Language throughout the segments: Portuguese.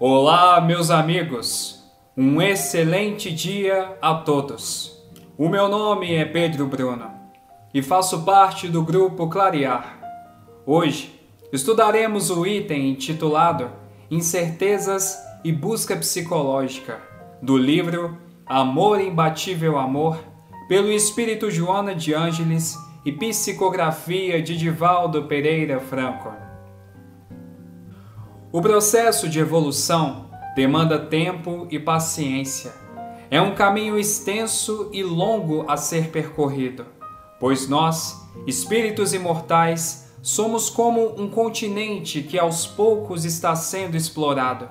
Olá, meus amigos. Um excelente dia a todos. O meu nome é Pedro Bruno e faço parte do grupo Clarear. Hoje estudaremos o item intitulado Incertezas e Busca Psicológica do livro Amor Imbatível Amor, pelo Espírito Joana de Ângeles e psicografia de Divaldo Pereira Franco. O processo de evolução demanda tempo e paciência. É um caminho extenso e longo a ser percorrido, pois nós, espíritos imortais, somos como um continente que aos poucos está sendo explorado.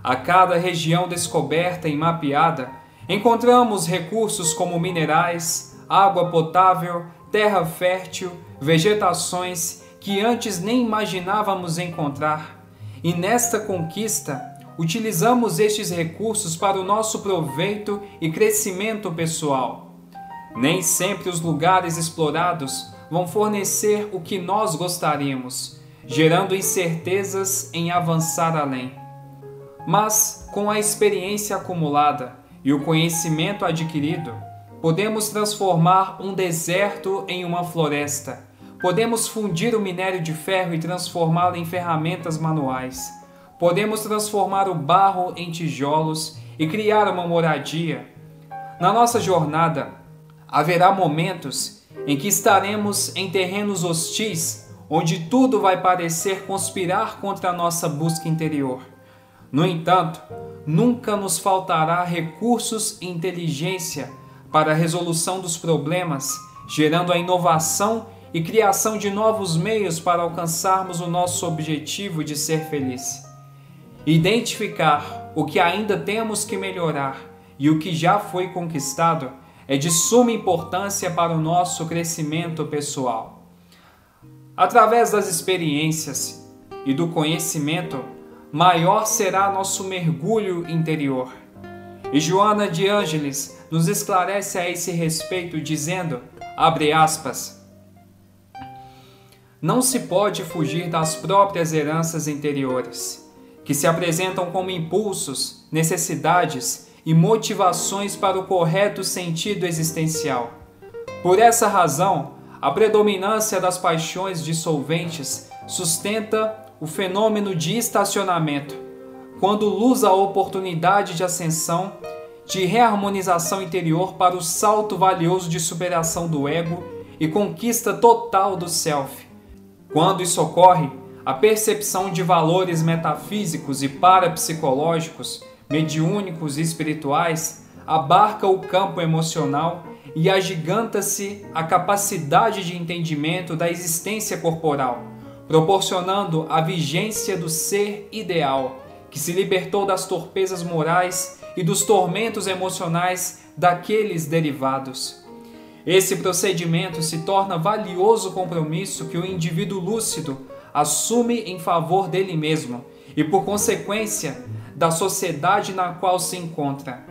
A cada região descoberta e mapeada, encontramos recursos como minerais, água potável, terra fértil, vegetações que antes nem imaginávamos encontrar. E nesta conquista, utilizamos estes recursos para o nosso proveito e crescimento pessoal. Nem sempre os lugares explorados vão fornecer o que nós gostaríamos, gerando incertezas em avançar além. Mas, com a experiência acumulada e o conhecimento adquirido, Podemos transformar um deserto em uma floresta. Podemos fundir o minério de ferro e transformá-lo em ferramentas manuais. Podemos transformar o barro em tijolos e criar uma moradia. Na nossa jornada, haverá momentos em que estaremos em terrenos hostis, onde tudo vai parecer conspirar contra a nossa busca interior. No entanto, nunca nos faltará recursos e inteligência para a resolução dos problemas, gerando a inovação e criação de novos meios para alcançarmos o nosso objetivo de ser feliz. Identificar o que ainda temos que melhorar e o que já foi conquistado é de suma importância para o nosso crescimento pessoal. Através das experiências e do conhecimento, maior será nosso mergulho interior. E Joana de Ângeles nos esclarece a esse respeito dizendo, abre aspas, não se pode fugir das próprias heranças interiores, que se apresentam como impulsos, necessidades e motivações para o correto sentido existencial. Por essa razão, a predominância das paixões dissolventes sustenta o fenômeno de estacionamento, quando luz a oportunidade de ascensão de reharmonização interior para o salto valioso de superação do ego e conquista total do self. Quando isso ocorre, a percepção de valores metafísicos e parapsicológicos, mediúnicos e espirituais abarca o campo emocional e agiganta-se a capacidade de entendimento da existência corporal, proporcionando a vigência do ser ideal, que se libertou das torpezas morais e dos tormentos emocionais daqueles derivados. Esse procedimento se torna valioso compromisso que o indivíduo lúcido assume em favor dele mesmo e, por consequência, da sociedade na qual se encontra.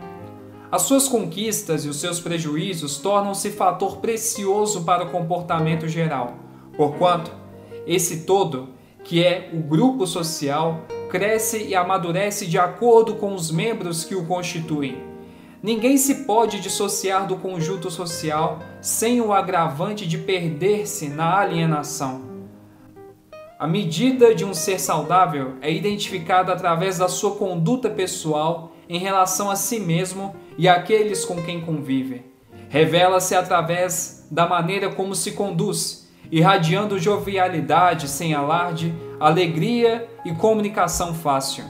As suas conquistas e os seus prejuízos tornam-se fator precioso para o comportamento geral, porquanto esse todo, que é o grupo social, cresce e amadurece de acordo com os membros que o constituem. Ninguém se pode dissociar do conjunto social sem o agravante de perder-se na alienação. A medida de um ser saudável é identificada através da sua conduta pessoal em relação a si mesmo e àqueles com quem convive. Revela-se através da maneira como se conduz irradiando jovialidade sem alarde, alegria e comunicação fácil.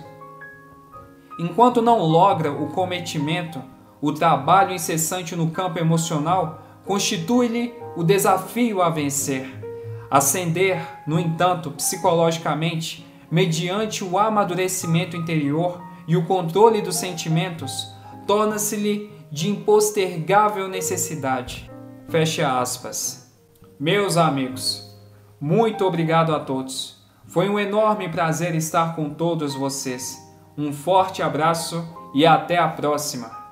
Enquanto não logra o cometimento, o trabalho incessante no campo emocional constitui-lhe o desafio a vencer. Ascender, no entanto, psicologicamente, mediante o amadurecimento interior e o controle dos sentimentos, torna-se-lhe de impostergável necessidade. Fecha aspas. Meus amigos, muito obrigado a todos. Foi um enorme prazer estar com todos vocês. Um forte abraço e até a próxima!